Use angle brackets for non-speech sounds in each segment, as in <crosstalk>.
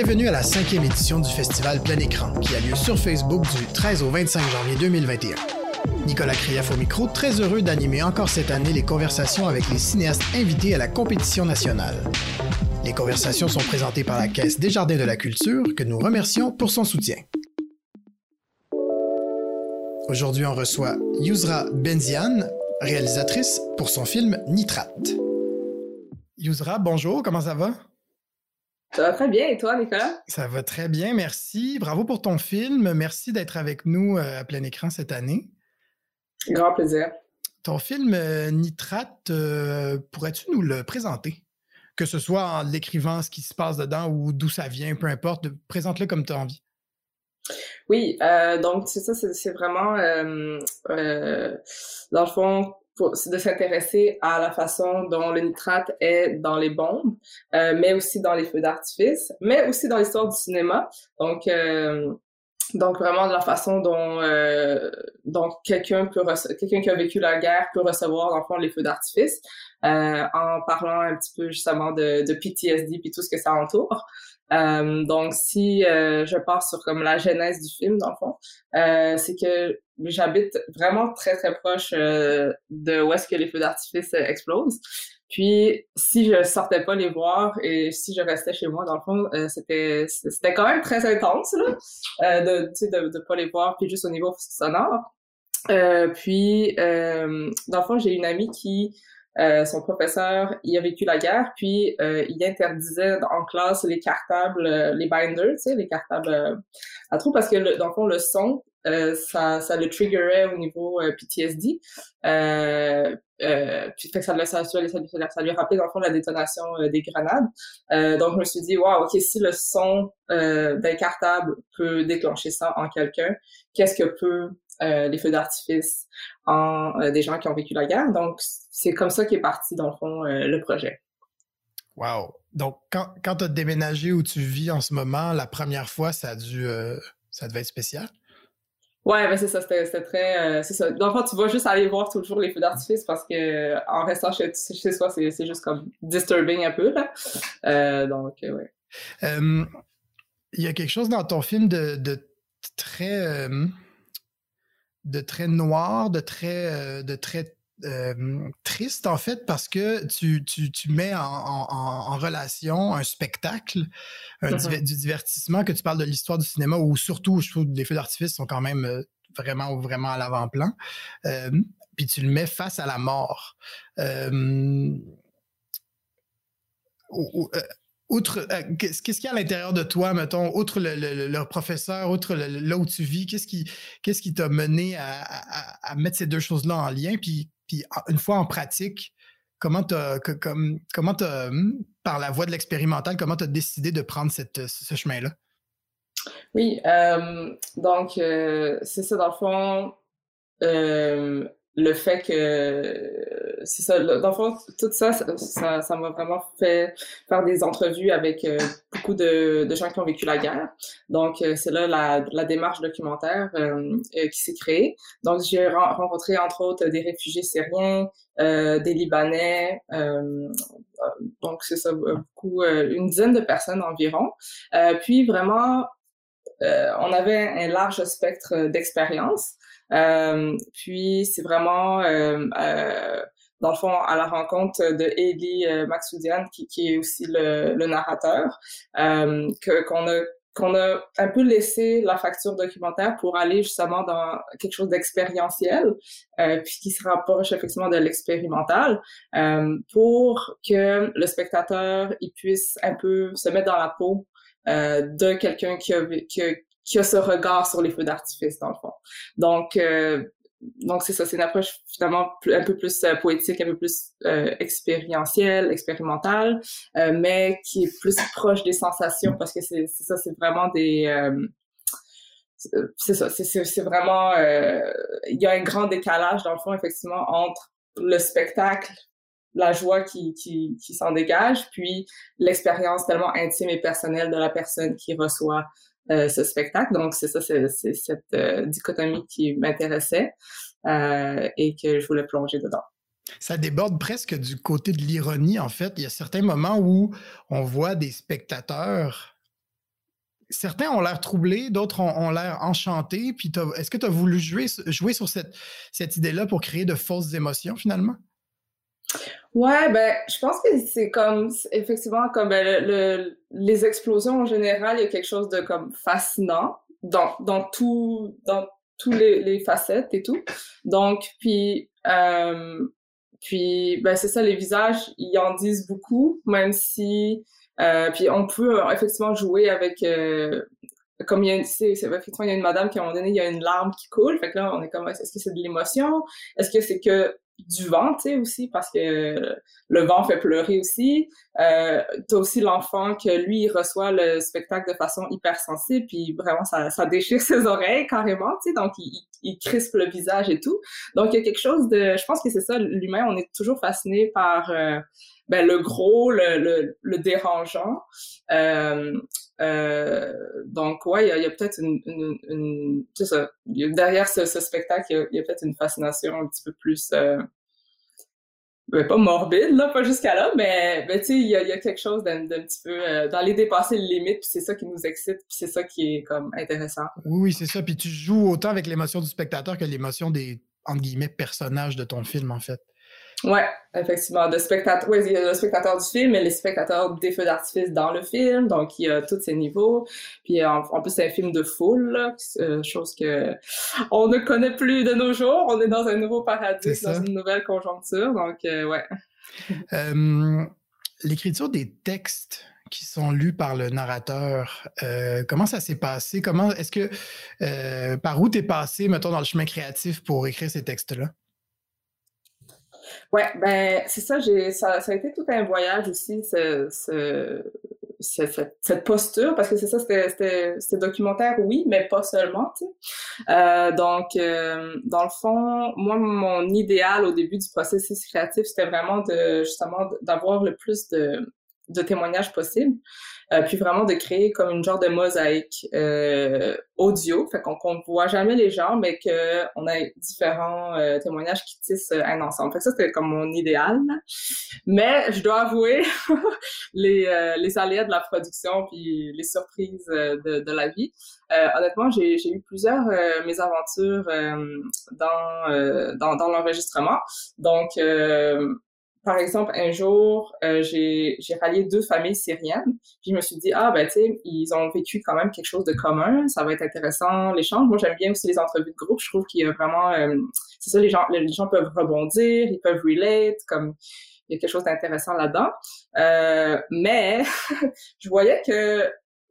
Bienvenue à la cinquième édition du festival Plein Écran, qui a lieu sur Facebook du 13 au 25 janvier 2021. Nicolas Krief au micro, très heureux d'animer encore cette année les conversations avec les cinéastes invités à la compétition nationale. Les conversations sont présentées par la Caisse des Jardins de la Culture, que nous remercions pour son soutien. Aujourd'hui, on reçoit Yusra Benzian, réalisatrice pour son film Nitrate. Yusra, bonjour, comment ça va? Ça va très bien. Et toi, Nicolas? Ça va très bien, merci. Bravo pour ton film. Merci d'être avec nous euh, à plein écran cette année. Grand plaisir. Ton film euh, Nitrate, euh, pourrais-tu nous le présenter? Que ce soit en l'écrivant ce qui se passe dedans ou d'où ça vient, peu importe, présente-le comme tu as envie. Oui, donc c'est ça, c'est vraiment, dans le fond, de s'intéresser à la façon dont le nitrate est dans les bombes, euh, mais aussi dans les feux d'artifice, mais aussi dans l'histoire du cinéma. Donc, euh, donc vraiment de la façon dont, euh, dont quelqu'un peut quelqu'un qui a vécu la guerre peut recevoir dans le fond les feux d'artifice, euh, en parlant un petit peu justement de, de PTSD puis tout ce que ça entoure. Euh, donc, si euh, je pars sur comme la genèse du film, dans le fond, euh, c'est que j'habite vraiment très, très proche euh, de où est-ce que les feux d'artifice explosent. Puis, si je sortais pas les voir et si je restais chez moi, dans le fond, c'était c'était quand même très intense, là, de, tu sais, de, de pas les voir, puis juste au niveau sonore. puis, dans le fond, j'ai une amie qui euh, son professeur, il a vécu la guerre, puis euh, il interdisait en classe les cartables, euh, les binders, tu sais, les cartables à trous, parce que le, dans le fond, le son, ça, ça le triggerait au niveau PTSD. Euh, puis fait que ça, ça, ça, ça, ça, lui rappelait dans le fond la détonation des grenades. donc je me suis dit, waouh, ok, si le son d'un cartable peut déclencher ça en quelqu'un, qu'est-ce que peut euh, les feux d'artifice en euh, des gens qui ont vécu la guerre. Donc, c'est comme ça qu'est parti, dans le fond, euh, le projet. Wow! Donc, quand, quand tu as déménagé où tu vis en ce moment, la première fois, ça a dû, ça devait être spécial? Ouais, ben c'est ça, c'était très, c'est ça. Dans le fond, tu vas juste aller voir toujours les feux d'artifice parce que en restant chez, chez soi, c'est juste comme disturbing un peu, là. donc, ouais. Il y a quelque chose dans ton film de, de très de très noir, de très, euh, de très euh, triste en fait parce que tu, tu, tu mets en, en, relation un spectacle, un mm-hmm. du divertissement, que tu parles de l'histoire du cinéma où surtout je trouve les feux d'artifice sont quand même euh, vraiment vraiment à l'avant-plan. puis tu le mets face à la mort outre, euh, qu'est-ce qu'il y a à l'intérieur de toi, mettons, outre le, professeur, outre là où tu vis, qu'est-ce qui qu'est-ce qui t'a mené à, mettre ces deux choses-là en lien? Puis, une fois en pratique, comment t'as comme, comment hmm, par la voie de l'expérimental, comment tu as décidé de prendre ce chemin-là? Oui, euh, donc euh, c'est ça, dans le fond, le fait que c'est ça dans le fond tout ça ça ça m'a vraiment fait faire des entrevues avec euh, beaucoup de, de, gens qui ont vécu la guerre. Donc euh, c'est là la, la, démarche documentaire euh, qui s'est créée. Donc j'ai rencontré entre autres des réfugiés syriens des libanais donc c'est ça beaucoup une dizaine de personnes environ. Puis vraiment on avait un large spectre d'expérience euh, puis c'est vraiment euh, euh, dans le fond, à la rencontre de Eli Maxoudian, qui, qui, est aussi le, le narrateur, euh, qu'on a qu'on a un peu laissé la facture documentaire pour aller justement dans quelque chose d'expérientiel, euh, puis qui se rapproche effectivement de l'expérimental, euh, pour que le spectateur il puisse un peu se mettre dans la peau euh, de quelqu'un qui a, qui a, qui a ce regard sur les feux d'artifice, dans le fond. Donc, euh, donc c'est ça, c'est une approche finalement un peu plus euh, poétique, un peu plus euh, expérientielle, expérimentale, euh, mais qui est plus proche des sensations parce que c'est ça, c'est vraiment des euh, c'est ça, c'est vraiment il y a un grand décalage dans le fond effectivement entre le spectacle la joie qui, qui, qui s'en dégage, puis l'expérience tellement intime et personnelle de la personne qui reçoit euh, ce spectacle. Donc, c'est ça, c'est cette euh, dichotomie qui m'intéressait euh, et que je voulais plonger dedans. Ça déborde presque du côté de l'ironie, en fait. Il y a certains moments où on voit des spectateurs certains ont l'air troublés, d'autres ont, l'air enchantés. Puis est-ce que tu as voulu jouer, jouer sur cette, cette idée-là pour créer de fausses émotions finalement? Ouais, ben, je pense que c'est comme, effectivement, comme ben, le, les explosions en général, il y a quelque chose de comme fascinant dans, dans tout, dans tous les, facettes et tout. Donc, puis, euh, puis, ben, c'est ça, les visages, ils en disent beaucoup, même si, euh, puis on peut euh, effectivement jouer avec, comme il y a une, effectivement, il y a une madame qui, à un moment donné, il y a une larme qui coule. Fait que là, on est comme, est-ce que c'est de l'émotion? Est-ce que c'est que du vent, tu sais, aussi, parce que le vent fait pleurer aussi. Euh, t'as aussi l'enfant que lui, il reçoit le spectacle de façon hypersensible, puis vraiment, ça, ça déchire <laughs> ses oreilles carrément, tu sais, donc il, il, crispe le visage et tout. Donc, il y a quelque chose de... Je pense que c'est ça, l'humain, on est toujours fasciné par... Euh, ben, le gros, le, le, le dérangeant. Euh, euh, donc, ouais, il y a, peut-être une, une ça, derrière ce, spectacle, il y a, peut-être une fascination un petit peu plus, euh, pas morbide, là, pas jusqu'à là, mais, tu sais, il y a, quelque chose d'un petit peu, euh, d'aller dépasser les limites, puis c'est ça qui nous excite, puis c'est ça qui est, comme, intéressant. Oui, oui, c'est ça, puis tu joues autant avec l'émotion du spectateur que l'émotion des, entre guillemets, personnages de ton film, en fait. Ouais, effectivement. De spectateur, ouais, il y a le spectateur du film et les spectateurs des feux d'artifice dans le film, donc il y a tous ces niveaux. Puis en, plus c'est un film de foule, euh, chose que on ne connaît plus de nos jours. On est dans un nouveau paradigme, dans une nouvelle conjoncture, donc euh, ouais. <laughs> Euh, l'écriture des textes qui sont lus par le narrateur. comment ça s'est passé? Comment est-ce que par où t'es passé, mettons, dans le chemin créatif pour écrire ces textes-là? Ouais, ben c'est ça, j'ai ça, ça a été tout un voyage aussi, ce, ce, cette, cette posture, parce que c'est ça, c'était documentaire, oui, mais pas seulement. Euh, donc, euh, dans le fond, moi, mon idéal au début du processus créatif, c'était vraiment de justement d'avoir le plus de, de témoignages possibles. Euh, puis vraiment de créer comme une genre de mosaïque euh, audio, fait qu'on ne voit jamais les gens, mais qu'on a différents euh, témoignages qui tissent un ensemble. Fait que ça, c'était comme mon idéal. Mais je dois avouer, <laughs> les, les aléas de la production puis les surprises de, de la vie, honnêtement, j'ai eu plusieurs mésaventures dans, dans, dans l'enregistrement. Donc, par exemple, un jour, euh, j'ai rallié deux familles syriennes. Puis je me suis dit, ah, ben, tu sais, ils ont vécu quand même quelque chose de commun. Ça va être intéressant, l'échange. Moi, j'aime bien aussi les entrevues de groupe. Je trouve qu'il y a vraiment... Euh, c'est ça, les gens, les gens peuvent rebondir, ils peuvent relate, comme... Il y a quelque chose d'intéressant là-dedans. Euh, mais <laughs> je voyais que,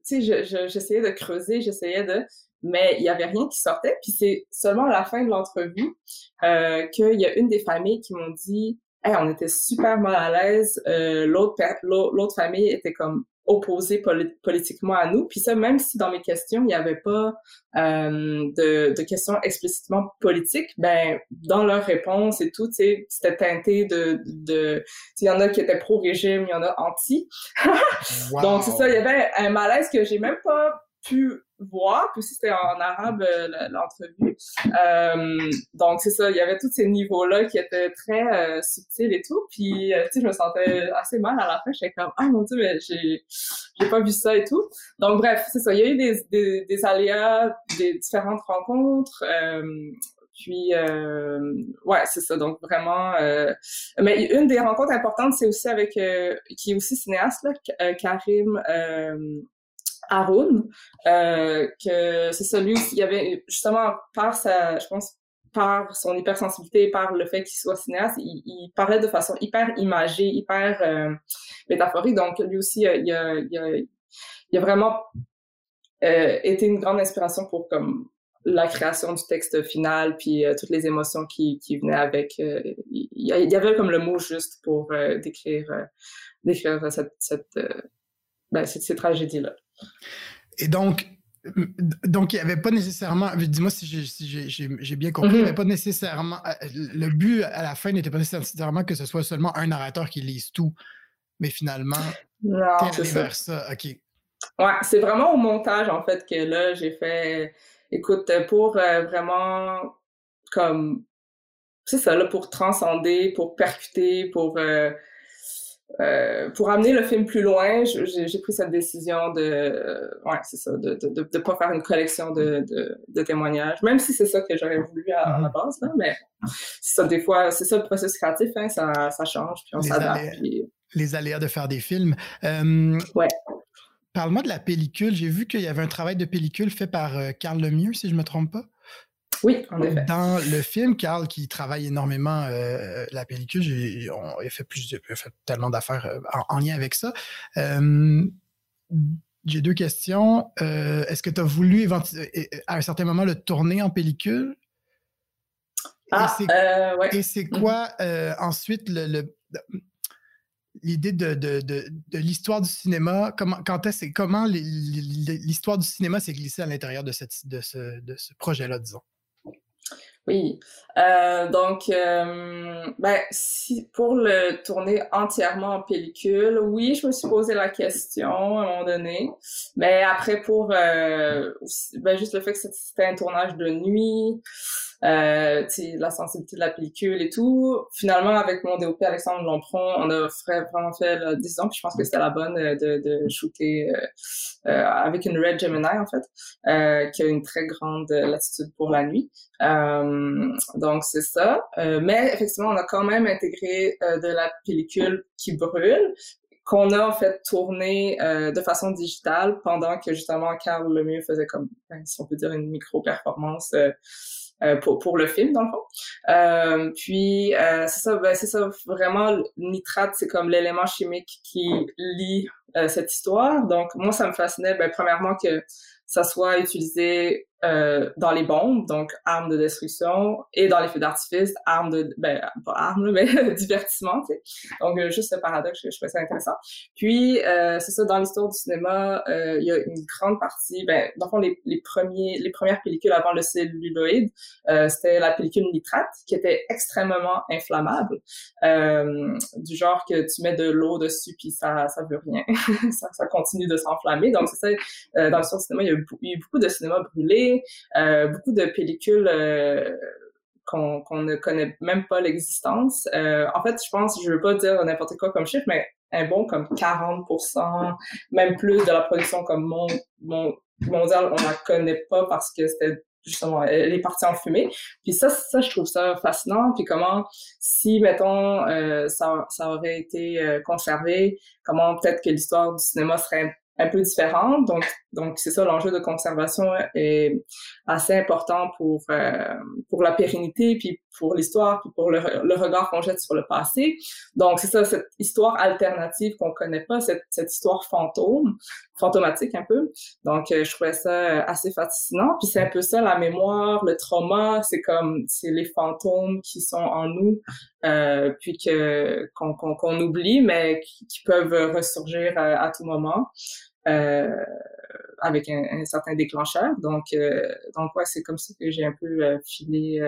tu sais, j'essayais de creuser, j'essayais de mais il y avait rien qui sortait. Puis c'est seulement à la fin de l'entrevue euh, qu'il y a une des familles qui m'ont dit on était super mal à l'aise. Euh, l'autre l'autre famille était comme opposée politiquement à nous. Puis ça, même si dans mes questions, il n'y avait pas euh, de, de, questions explicitement politiques, ben dans leurs réponses et tout, c'était teinté de... de il y en a qui étaient pro-régime, il y en a anti. <laughs> Donc c'est ça, il y avait un malaise que j'ai même pas pu voir, puis aussi c'était en arabe euh, l'entrevue. Euh, donc c'est ça, il y avait tous ces niveaux-là qui étaient très euh, subtils et tout. Puis tu sais, je me sentais assez mal à la fin. J'étais comme ah mon dieu, mais j'ai j'ai pas vu ça et tout. Donc bref, c'est ça. Il y a eu des, des, des aléas, des différentes rencontres. Puis, euh, ouais, c'est ça. Donc, vraiment... Euh, mais une des rencontres importantes, c'est aussi avec... qui est aussi cinéaste, là, Karim Haroun, euh, que c'est celui y avait justement par sa, je pense, par son hypersensibilité, par le fait qu'il soit cinéaste, il, parlait de façon hyper imagée, hyper euh, métaphorique. Donc lui aussi, il a, il a, il a vraiment euh, été une grande inspiration pour comme la création du texte final, puis euh, toutes les émotions qui, qui venaient avec. Euh, il y avait comme le mot juste pour euh, décrire, décrire cette, cette, ben, cette, ces tragédies-là. Et donc, donc, il n'y avait pas nécessairement, dis-moi si j'ai bien compris, il n'y avait pas nécessairement, euh, le but à la fin n'était pas nécessairement que ce soit seulement un narrateur qui lise tout, mais finalement, c'est vers ça. OK. Ouais, c'est vraiment au montage, en fait, que là, j'ai fait, écoute, pour euh, vraiment, comme, c'est ça, là, pour transcender, pour percuter, pour, euh, euh, pour amener le film plus loin, j'ai pris cette décision de, euh, ouais, c'est ça, de, de, de, pas faire une collection de, de, témoignages, même si c'est ça que j'aurais voulu à, la mm-hmm. base, là, mais ça, des fois, c'est ça le processus créatif, hein, ça, ça change, puis on s'adapte. Puis... Les aléas de faire des films. Euh, ouais. Parle-moi de la pellicule. J'ai vu qu'il y avait un travail de pellicule fait par Carl Lemieux, si je me trompe pas. Oui, en effet. Dans le film, Carl, qui travaille énormément euh, la pellicule, j'ai, on a fait, plus, fait tellement d'affaires euh, en, lien avec ça. Euh, j'ai deux questions. est-ce que tu as voulu à un certain moment le tourner en pellicule? Ah, et c'est, mm-hmm. quoi ensuite le, l'idée de, de, de, l'histoire du cinéma, comment, quand est-ce, comment l'histoire du cinéma s'est glissée à l'intérieur de, cette, de ce, de ce projet-là, disons? Oui. Euh, donc, euh, ben, si, pour le tourner entièrement en pellicule, oui, je me suis posé la question à un moment donné. Mais après, pour euh, ben, juste le fait que c'était un tournage de nuit, euh, la sensibilité de la pellicule et tout. Finalement, avec mon DOP Alexandre Lompron, on a vraiment fait la décision, puis je pense que c'était la bonne euh, de, de shooter euh, euh, avec une Red Gemini, en fait, euh, qui a une très grande latitude pour la nuit. donc, c'est ça. mais effectivement, on a quand même intégré de la pellicule qui brûle, qu'on a en fait tourné euh, de façon digitale pendant que justement Carl Lemieux faisait comme, ben, si on peut dire, une micro-performance euh, pour, pour le film, dans le fond. Euh, puis, euh, c'est ça, ben, c'est ça, vraiment, le nitrate, c'est comme l'élément chimique qui lie cette histoire. Donc, moi, ça me fascinait, ben, premièrement, que ça soit utilisé euh, dans les bombes, donc armes de destruction, et dans les feux d'artifice, armes de, ben, pas armes, mais <laughs> divertissement, tu sais. Donc, euh, juste ce paradoxe, je, je trouvais ça intéressant. Puis, euh, c'est ça, dans l'histoire du cinéma, euh, il y a une grande partie, ben, dans le fond, les, les premiers, les premières pellicules avant le celluloïde, euh, c'était la pellicule nitrate, qui était extrêmement inflammable, du genre que tu mets de l'eau dessus, puis ça, ça veut rien. <laughs> ça, ça continue de s'enflammer. Donc, c'est ça, dans l'histoire du cinéma, il y a eu beaucoup de cinéma brûlé, euh, beaucoup de pellicules euh, qu'on ne connaît même pas l'existence. Euh, en fait, je pense, je veux pas dire n'importe quoi comme chiffre, mais un bon comme 40%, même plus de la production comme mon mondiale, on la connaît pas parce que c'était justement, elle est partie en fumée. Puis ça, ça, je trouve ça fascinant. Puis comment, si, mettons, ça, ça aurait été conservé, comment peut-être que l'histoire du cinéma serait un peu différente. Donc, donc c'est ça, l'enjeu de conservation est assez important pour, euh, pour la pérennité, puis pour l'histoire, puis pour le, le regard qu'on jette sur le passé. Donc, c'est ça, cette histoire alternative qu'on connaît pas, cette, cette histoire fantôme, fantomatique un peu. Donc, euh, je trouvais ça assez fascinant. Puis c'est un peu ça, la mémoire, le trauma, c'est comme, c'est les fantômes qui sont en nous, euh, puis que qu'on oublie, mais qui, peuvent ressurgir à, à tout moment. Euh, avec un, un, certain déclencheur. Donc, euh, donc ouais, c'est comme ça que j'ai un peu euh, filé,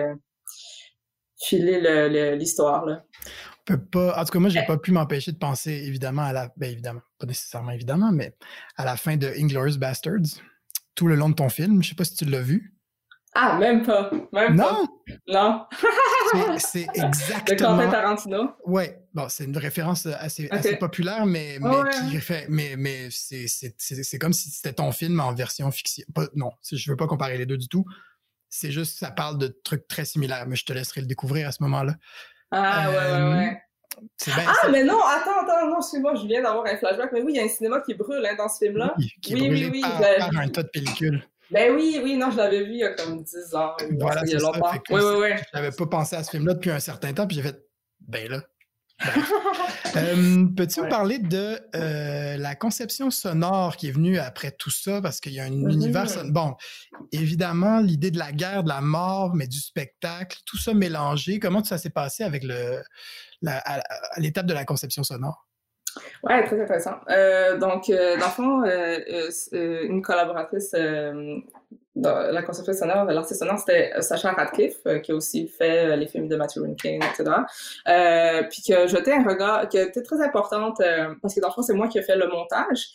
filé l'histoire. On peut pas, en tout cas, moi, j'ai pas pu m'empêcher de penser, évidemment, à la, ben évidemment, pas nécessairement évidemment, mais à la fin de Inglourious Bastards, tout le long de ton film. Je sais pas si tu l'as vu. Ah, même pas. Même non? Pas. Non? c'est <laughs> exactement. De Quentin Tarantino? Oui. Bon, c'est une référence assez, assez populaire, mais, mais, qui fait, mais, mais c'est comme si c'était ton film en version fiction. Pas, non, je veux pas comparer les deux du tout. C'est juste, ça parle de trucs très similaires, mais je te laisserai le découvrir à ce moment-là. Ah, ouais, ouais, ouais. Euh, ah, mais non, attends, attends, non, excuse-moi, je viens d'avoir un flashback. Mais oui, il y a un cinéma qui brûle hein, dans ce film-là. Oui, qui oui, oui, oui, par, par un tas de pellicules. Ben oui, oui, non, je l'avais vu il y a comme 10 ans. Voilà, il y a longtemps. Oui, oui, oui. J'avais pas pensé à ce film-là depuis un certain temps, puis j'ai fait, ben là. <laughs> euh, Peux-tu ouais. parler de euh, la conception sonore qui est venue après tout ça? Parce qu'il y a un mm-hmm. univers. Bon, évidemment, l'idée de la guerre, de la mort, mais du spectacle, tout ça mélangé. Comment ça s'est passé avec le, la, à l'étape de la conception sonore? Ouais, très intéressant. Euh, donc, euh, dans le fond, euh, euh une collaboratrice dans la conception sonore, l'artiste sonore, c'était Sacha Radcliffe, qui a aussi fait les films de Matthew Rankin, etc. puis qui a jeté un regard, qui été très importante, parce que dans le fond, c'est moi qui ai fait le montage.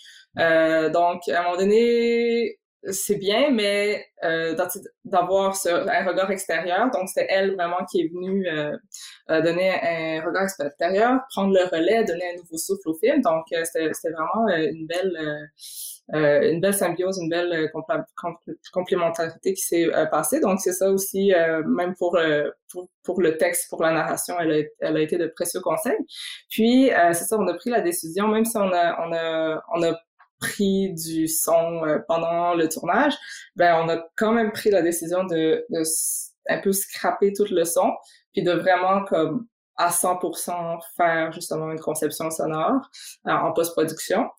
donc, à un moment donné, c'est bien, mais euh, d'avoir un regard extérieur. Donc, c'est elle vraiment qui est venue euh, euh, donner un regard extérieur, prendre le relais, donner un nouveau souffle au film. Donc, euh, c'était vraiment une belle euh, une belle symbiose, une belle euh, complémentarité qui s'est euh, passée. Donc, c'est ça aussi, même pour, pour, pour, le texte, pour la narration, elle a, elle a été de précieux conseils. Puis, c'est ça, on a pris la décision, même si on a, on a, on a pris du son pendant le tournage, ben on a quand même pris la décision de, un peu scraper tout le son, puis de vraiment comme à 100% faire justement une conception sonore en post-production.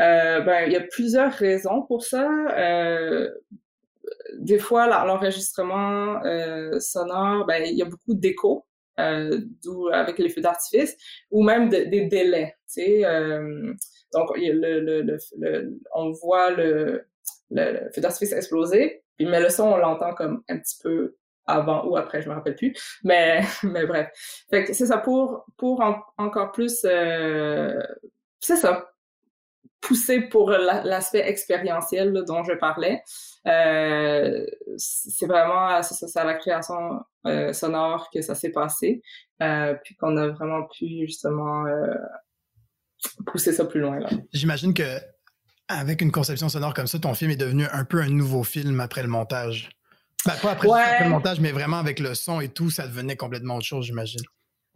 Euh, ben, il y a plusieurs raisons pour ça. Euh, des fois, l'enregistrement euh, sonore, ben, il y a beaucoup d'écho, euh, d'où avec les feux d'artifice, ou même des délais. Euh, donc, le, le, le, on voit le, feu d'artifice exploser, puis, mais le son, on l'entend comme un petit peu avant ou après, je me rappelle plus. <laughs> Mais, mais bref. Fait que c'est ça pour, pour encore plus, euh, c'est ça, pousser pour l'aspect expérientiel dont je parlais. Euh, c'est vraiment c'est à la création euh, sonore que ça s'est passé, euh, puis qu'on a vraiment pu justement euh, pousser ça plus loin. J'imagine que avec une conception sonore comme ça, ton film est devenu un peu un nouveau film après le montage. Ben, pas après, après le montage, mais vraiment avec le son et tout, ça devenait complètement autre chose, j'imagine.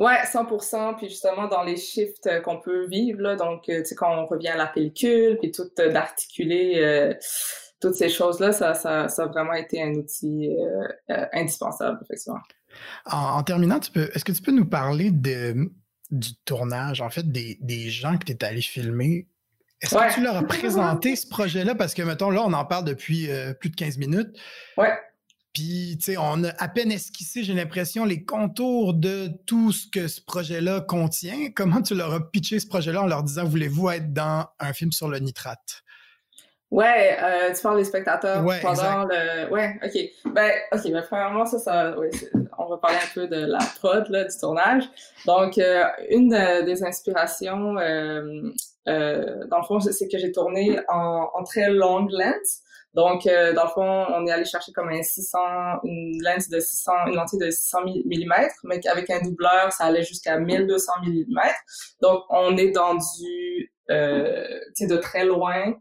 Ouais, 100%. Puis justement, dans les shifts euh, qu'on peut vivre, là, donc, euh, tu sais, quand on revient à la pellicule, puis tout euh, d'articuler toutes ces choses-là, ça, ça, ça, a vraiment été un outil indispensable, effectivement. En, terminant, tu peux, est-ce que tu peux nous parler de, du tournage, en fait, des, des gens que tu es allé filmer? Est-ce que tu leur as présenté ce projet-là? Parce que, mettons, là, on en parle depuis plus de 15 minutes. Ouais. Puis, tu sais, on a à peine esquissé, j'ai l'impression, les contours de tout ce que ce projet-là contient. Comment tu leur as pitché ce projet-là en leur disant, voulez-vous être dans un film sur le nitrate? Ouais, euh, tu parles des spectateurs pendant le. Ouais, ok. Ben, ok, mais premièrement, ça, ça, ouais, on va parler un peu de la prod là, du tournage. Donc, euh, une des inspirations, euh, euh, dans le fond, c'est que j'ai tourné en, en très longue lens. Donc, euh, dans le fond, on est allé chercher comme un 600, une lens de 600, une lentille de 600 mm, mais avec un doubleur, ça allait jusqu'à 1200 mm. Donc, on est dans du, euh, tu sais, de très loin.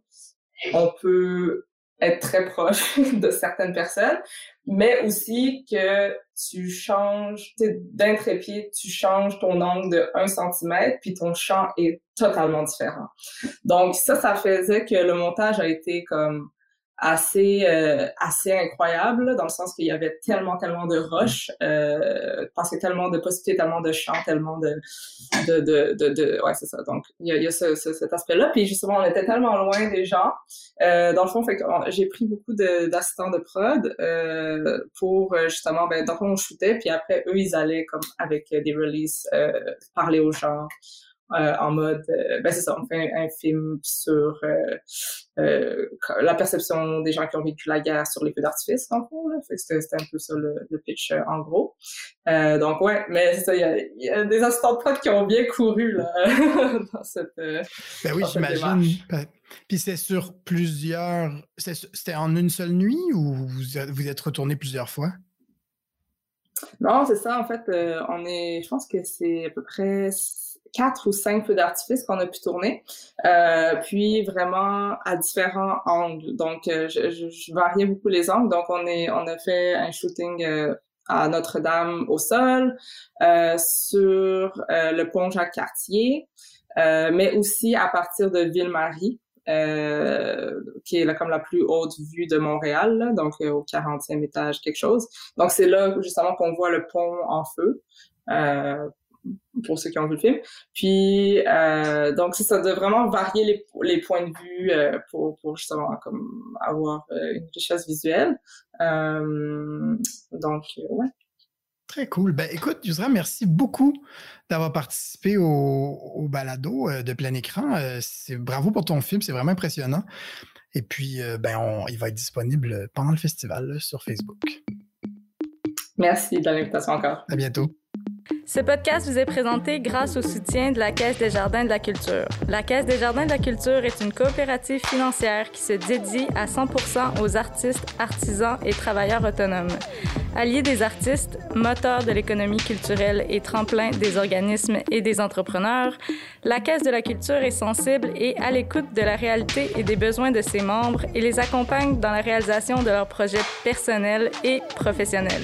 On peut être très proche <laughs> de certaines personnes, mais aussi que tu changes, d'un trépied, tu changes ton angle de 1 cm, puis ton champ est totalement différent. Donc ça, ça faisait que le montage a été comme assez euh, assez incroyable dans le sens qu'il y avait tellement tellement de roches euh, parce que tellement de possibilités tellement de champs tellement de de de, de, ouais c'est ça. Donc il y a, il y a ce, cet aspect là puis justement on était tellement loin des gens. Euh, dans le fond fait j'ai pris beaucoup d'assistants de, prod euh, pour euh, justement ben donc on shootait. Puis après eux ils allaient comme avec des releases euh, parler aux gens euh, en mode, euh, ben c'est ça, on fait un, film sur euh, la perception des gens qui ont vécu la guerre sur les feux d'artifice, en gros. C'était un peu ça le, le pitch en gros. donc ouais, mais c'est ça, il y a, des assistants de prod qui ont bien couru là, <laughs> dans cette. ben oui, j'imagine. Ben, puis c'est sur plusieurs. C'était en une seule nuit ou vous vous êtes retourné plusieurs fois? Non, c'est ça. En fait, on est. Je pense que c'est à peu près quatre ou cinq feux d'artifice qu'on a pu tourner, euh, puis vraiment à différents angles. Donc, euh, je, je, variais beaucoup les angles. Donc, on est, on a fait un shooting euh, à Notre-Dame au sol, euh, sur le pont Jacques-Cartier, mais aussi à partir de Ville-Marie. qui est là comme la plus haute vue de Montréal, donc au 40e étage, quelque chose. Donc c'est là justement qu'on voit le pont en feu. Euh, pour ceux qui ont vu le film. Puis, euh, donc, c'est ça, de vraiment varier les, les points de vue euh, pour, pour justement comme avoir euh, une richesse visuelle. Donc, ouais. Très cool. Ben, écoute, Yusra, merci beaucoup d'avoir participé au, au balado de plein écran. c'est bravo pour ton film, c'est vraiment impressionnant. Et puis, ben, on, il va être disponible pendant le festival sur Facebook. Merci de l'invitation encore. À bientôt. Ce podcast vous est présenté grâce au soutien de la Caisse des Jardins de la Culture. La Caisse des Jardins de la Culture est une coopérative financière qui se dédie à 100% aux artistes, artisans et travailleurs autonomes. Alliés des artistes, moteur de l'économie culturelle et tremplin des organismes et des entrepreneurs, la Caisse de la Culture est sensible et à l'écoute de la réalité et des besoins de ses membres et les accompagne dans la réalisation de leurs projets personnels et professionnels.